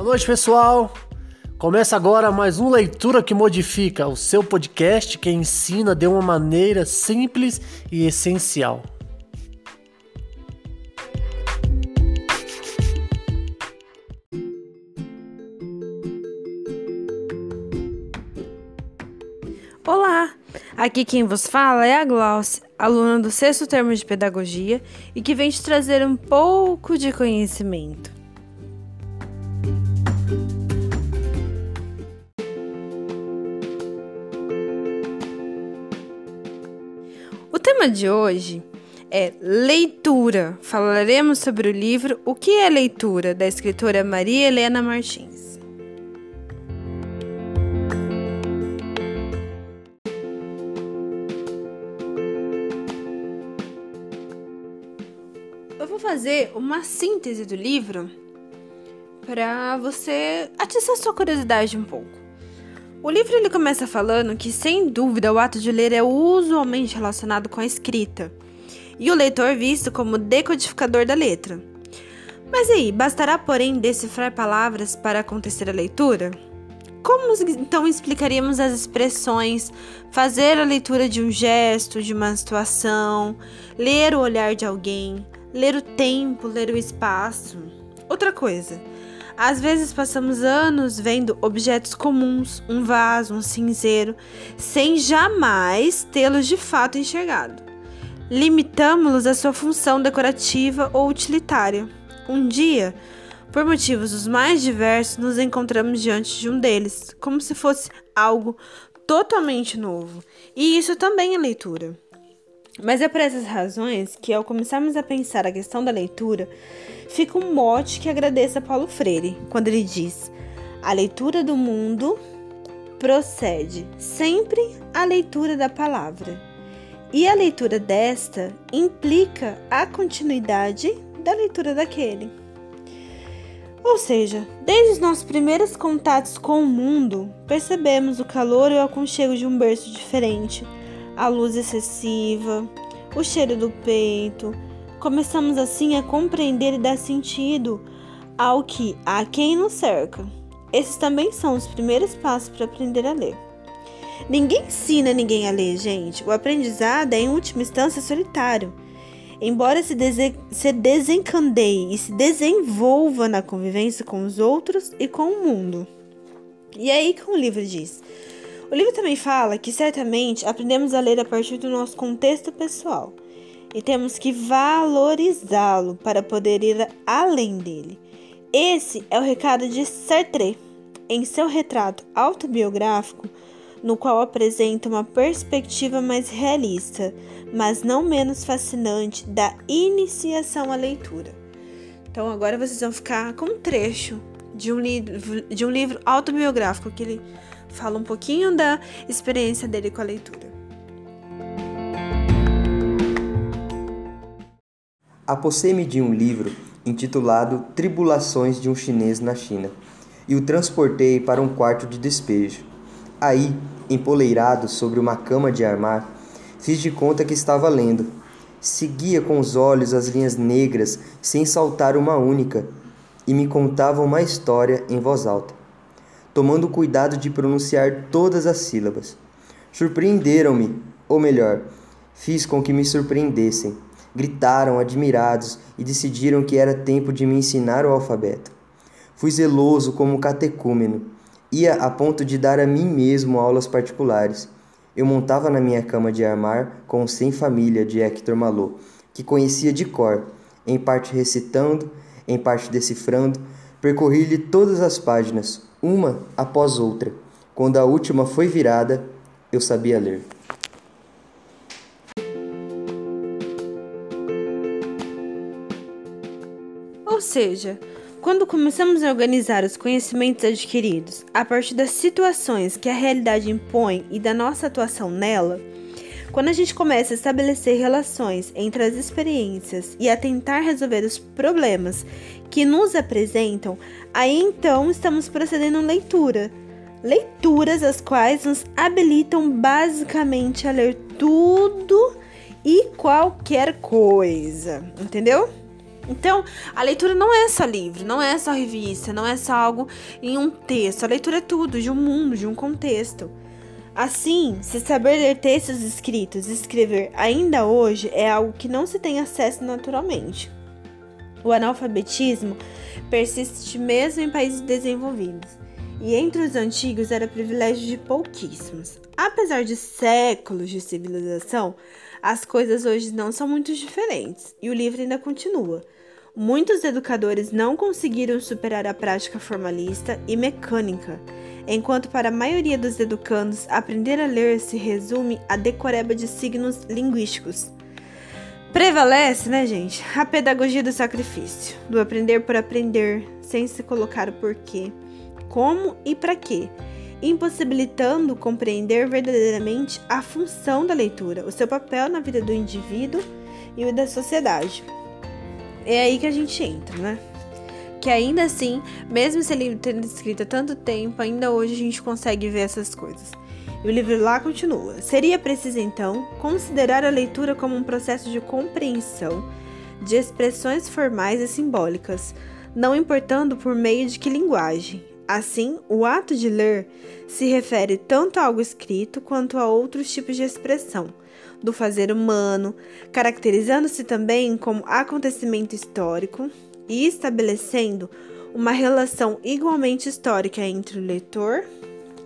Boa noite, pessoal. Começa agora mais um Leitura que Modifica, o seu podcast que ensina de uma maneira simples e essencial. Olá! Aqui quem vos fala é a Glaucia, aluna do sexto termo de pedagogia e que vem te trazer um pouco de conhecimento. Tema de hoje é leitura. Falaremos sobre o livro O que é leitura, da escritora Maria Helena Martins. Eu vou fazer uma síntese do livro para você atiçar sua curiosidade um pouco. O livro ele começa falando que, sem dúvida, o ato de ler é usualmente relacionado com a escrita, e o leitor visto como decodificador da letra. Mas aí, bastará, porém, decifrar palavras para acontecer a leitura? Como então explicaríamos as expressões fazer a leitura de um gesto, de uma situação, ler o olhar de alguém, ler o tempo, ler o espaço? Outra coisa, às vezes passamos anos vendo objetos comuns, um vaso, um cinzeiro, sem jamais tê-los de fato enxergado. Limitamos-los à sua função decorativa ou utilitária. Um dia, por motivos os mais diversos, nos encontramos diante de um deles, como se fosse algo totalmente novo. E isso também é leitura. Mas é por essas razões que, ao começarmos a pensar a questão da leitura, fica um mote que agradeço a Paulo Freire, quando ele diz: a leitura do mundo procede sempre à leitura da palavra. E a leitura desta implica a continuidade da leitura daquele. Ou seja, desde os nossos primeiros contatos com o mundo, percebemos o calor e o aconchego de um berço diferente a luz excessiva, o cheiro do peito. Começamos assim a compreender e dar sentido ao que a quem nos cerca. Esses também são os primeiros passos para aprender a ler. Ninguém ensina ninguém a ler, gente. O aprendizado é, em última instância, solitário. Embora se, se desencandeie e se desenvolva na convivência com os outros e com o mundo. E é aí que o livro diz: o livro também fala que certamente aprendemos a ler a partir do nosso contexto pessoal e temos que valorizá-lo para poder ir além dele. Esse é o recado de Sartre em seu retrato autobiográfico, no qual apresenta uma perspectiva mais realista, mas não menos fascinante, da iniciação à leitura. Então agora vocês vão ficar com um trecho de um, livro, de um livro autobiográfico que ele fala um pouquinho da experiência dele com a leitura. Apossei-me de um livro intitulado Tribulações de um Chinês na China e o transportei para um quarto de despejo. Aí, empoleirado sobre uma cama de armar, fiz de conta que estava lendo. Seguia com os olhos as linhas negras sem saltar uma única e me contava uma história em voz alta tomando cuidado de pronunciar todas as sílabas. Surpreenderam-me, ou melhor, fiz com que me surpreendessem. Gritaram admirados e decidiram que era tempo de me ensinar o alfabeto. Fui zeloso como catecúmeno. Ia a ponto de dar a mim mesmo aulas particulares. Eu montava na minha cama de armar com o Sem Família de Hector Malot, que conhecia de cor, em parte recitando, em parte decifrando, percorri-lhe todas as páginas, uma após outra. Quando a última foi virada, eu sabia ler. Ou seja, quando começamos a organizar os conhecimentos adquiridos a partir das situações que a realidade impõe e da nossa atuação nela, quando a gente começa a estabelecer relações entre as experiências e a tentar resolver os problemas que nos apresentam, aí então estamos procedendo em leitura. Leituras as quais nos habilitam basicamente a ler tudo e qualquer coisa, entendeu? Então, a leitura não é só livro, não é só revista, não é só algo em um texto. A leitura é tudo, de um mundo, de um contexto. Assim, se saber ler textos escritos e escrever ainda hoje é algo que não se tem acesso naturalmente. O analfabetismo persiste mesmo em países desenvolvidos, e entre os antigos era privilégio de pouquíssimos. Apesar de séculos de civilização, as coisas hoje não são muito diferentes, e o livro ainda continua. Muitos educadores não conseguiram superar a prática formalista e mecânica, enquanto para a maioria dos educandos aprender a ler se resume a decoreba de signos linguísticos. Prevalece, né, gente, a pedagogia do sacrifício, do aprender por aprender, sem se colocar o porquê, como e para quê, impossibilitando compreender verdadeiramente a função da leitura, o seu papel na vida do indivíduo e o da sociedade. É aí que a gente entra, né? Que ainda assim, mesmo esse livro tendo escrito há tanto tempo, ainda hoje a gente consegue ver essas coisas. E o livro lá continua. Seria preciso então considerar a leitura como um processo de compreensão de expressões formais e simbólicas, não importando por meio de que linguagem. Assim, o ato de ler se refere tanto a algo escrito quanto a outros tipos de expressão, do fazer humano, caracterizando-se também como acontecimento histórico e estabelecendo uma relação igualmente histórica entre o leitor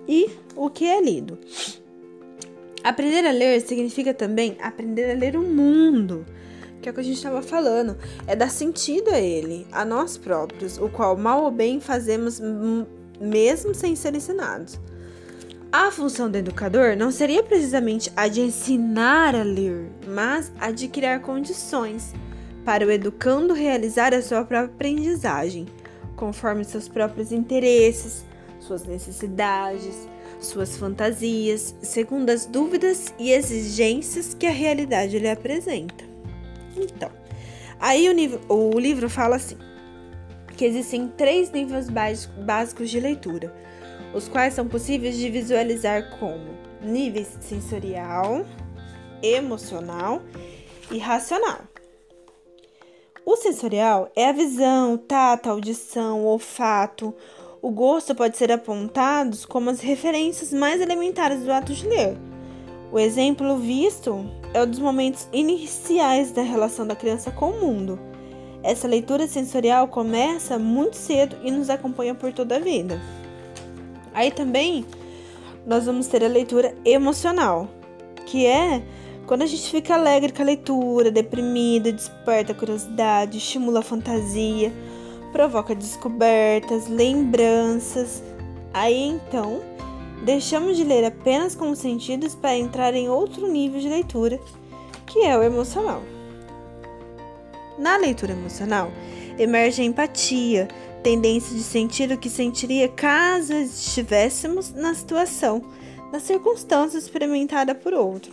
e o que é lido. Aprender a ler significa também aprender a ler o mundo, que é o que a gente estava falando, é dar sentido a ele, a nós próprios, o qual mal ou bem fazemos mesmo sem ser ensinados. A função do educador não seria precisamente a de ensinar a ler, mas a de criar condições para o educando realizar a sua própria aprendizagem, conforme seus próprios interesses, suas necessidades, suas fantasias, segundo as dúvidas e exigências que a realidade lhe apresenta. Então, aí o, o livro fala assim: que existem três níveis básicos de leitura os quais são possíveis de visualizar como níveis sensorial, emocional e racional. O sensorial é a visão, tato, audição, olfato. O gosto pode ser apontados como as referências mais elementares do ato de ler. O exemplo visto é o dos momentos iniciais da relação da criança com o mundo. Essa leitura sensorial começa muito cedo e nos acompanha por toda a vida. Aí também nós vamos ter a leitura emocional, que é quando a gente fica alegre com a leitura, deprimido, desperta a curiosidade, estimula a fantasia, provoca descobertas, lembranças. Aí então, deixamos de ler apenas com os sentidos para entrar em outro nível de leitura, que é o emocional. Na leitura emocional, emerge a empatia, tendência de sentir o que sentiria caso estivéssemos na situação, na circunstância experimentada por outro,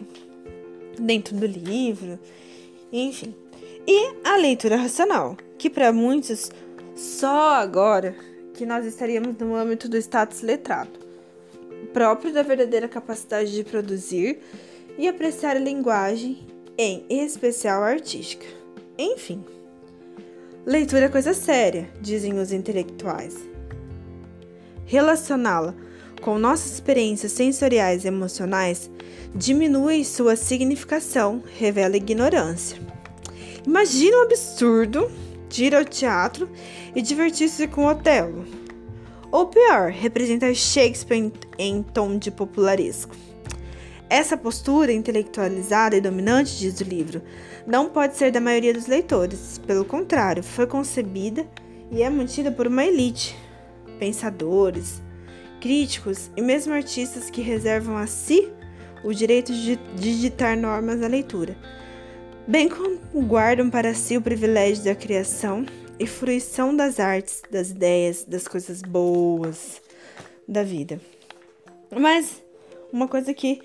dentro do livro, enfim. E a leitura racional, que para muitos só agora que nós estaríamos no âmbito do status letrado, próprio da verdadeira capacidade de produzir e apreciar a linguagem, em especial artística. Enfim. Leitura é coisa séria, dizem os intelectuais. Relacioná-la com nossas experiências sensoriais e emocionais diminui sua significação, revela ignorância. Imagina um absurdo de ir ao teatro e divertir-se com Otelo. Ou pior, representar Shakespeare em, em tom de popularesco. Essa postura intelectualizada e dominante, diz o livro, não pode ser da maioria dos leitores. Pelo contrário, foi concebida e é mantida por uma elite, pensadores, críticos e mesmo artistas que reservam a si o direito de digitar normas na leitura, bem como guardam para si o privilégio da criação e fruição das artes, das ideias, das coisas boas da vida. Mas uma coisa que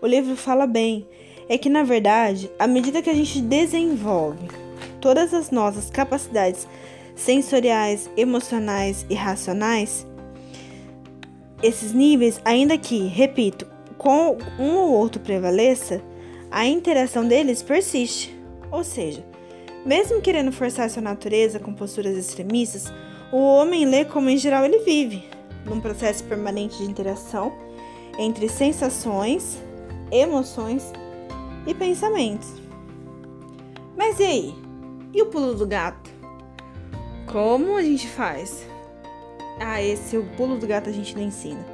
o livro fala bem é que, na verdade, à medida que a gente desenvolve todas as nossas capacidades sensoriais, emocionais e racionais, esses níveis, ainda que, repito, com um ou outro prevaleça, a interação deles persiste. Ou seja, Mesmo querendo forçar sua natureza com posturas extremistas, o homem lê como em geral ele vive, num processo permanente de interação entre sensações, emoções e pensamentos. Mas e aí? E o pulo do gato? Como a gente faz? Ah, esse o pulo do gato a gente não ensina.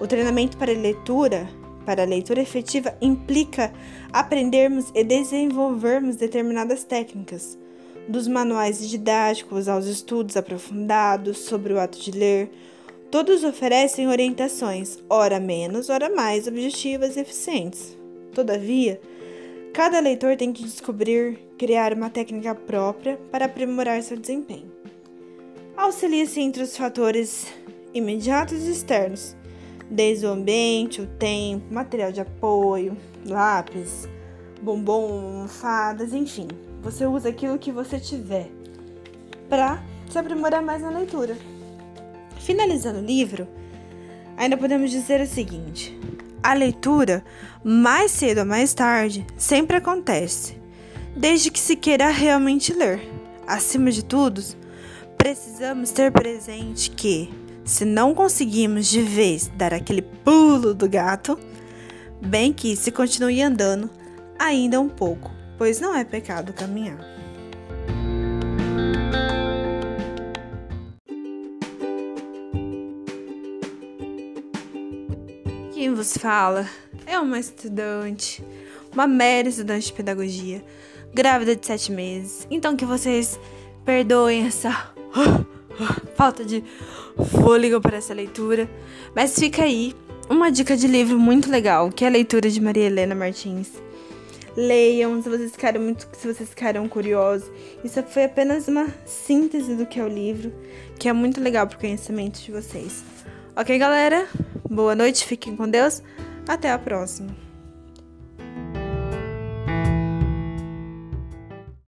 O treinamento para leitura, para leitura efetiva, implica aprendermos e desenvolvermos determinadas técnicas, dos manuais didáticos aos estudos aprofundados sobre o ato de ler. Todos oferecem orientações, ora menos, ora mais objetivas e eficientes. Todavia, cada leitor tem que descobrir, criar uma técnica própria para aprimorar seu desempenho. Auxilia-se entre os fatores imediatos e externos, desde o ambiente, o tempo, material de apoio, lápis, bombom, fadas, enfim. Você usa aquilo que você tiver para se aprimorar mais na leitura. Finalizando o livro, ainda podemos dizer o seguinte: a leitura, mais cedo ou mais tarde, sempre acontece, desde que se queira realmente ler. Acima de tudo, precisamos ter presente que se não conseguimos de vez dar aquele pulo do gato, bem que se continue andando ainda um pouco, pois não é pecado caminhar. Quem vos fala é uma estudante, uma mera estudante de pedagogia, grávida de sete meses. Então que vocês perdoem essa falta de fôlego para essa leitura. Mas fica aí uma dica de livro muito legal, que é a leitura de Maria Helena Martins. Leiam se vocês ficaram muito, se vocês ficaram curiosos. Isso foi apenas uma síntese do que é o livro, que é muito legal para o conhecimento de vocês. Ok, galera? Boa noite, fiquem com Deus. Até a próxima.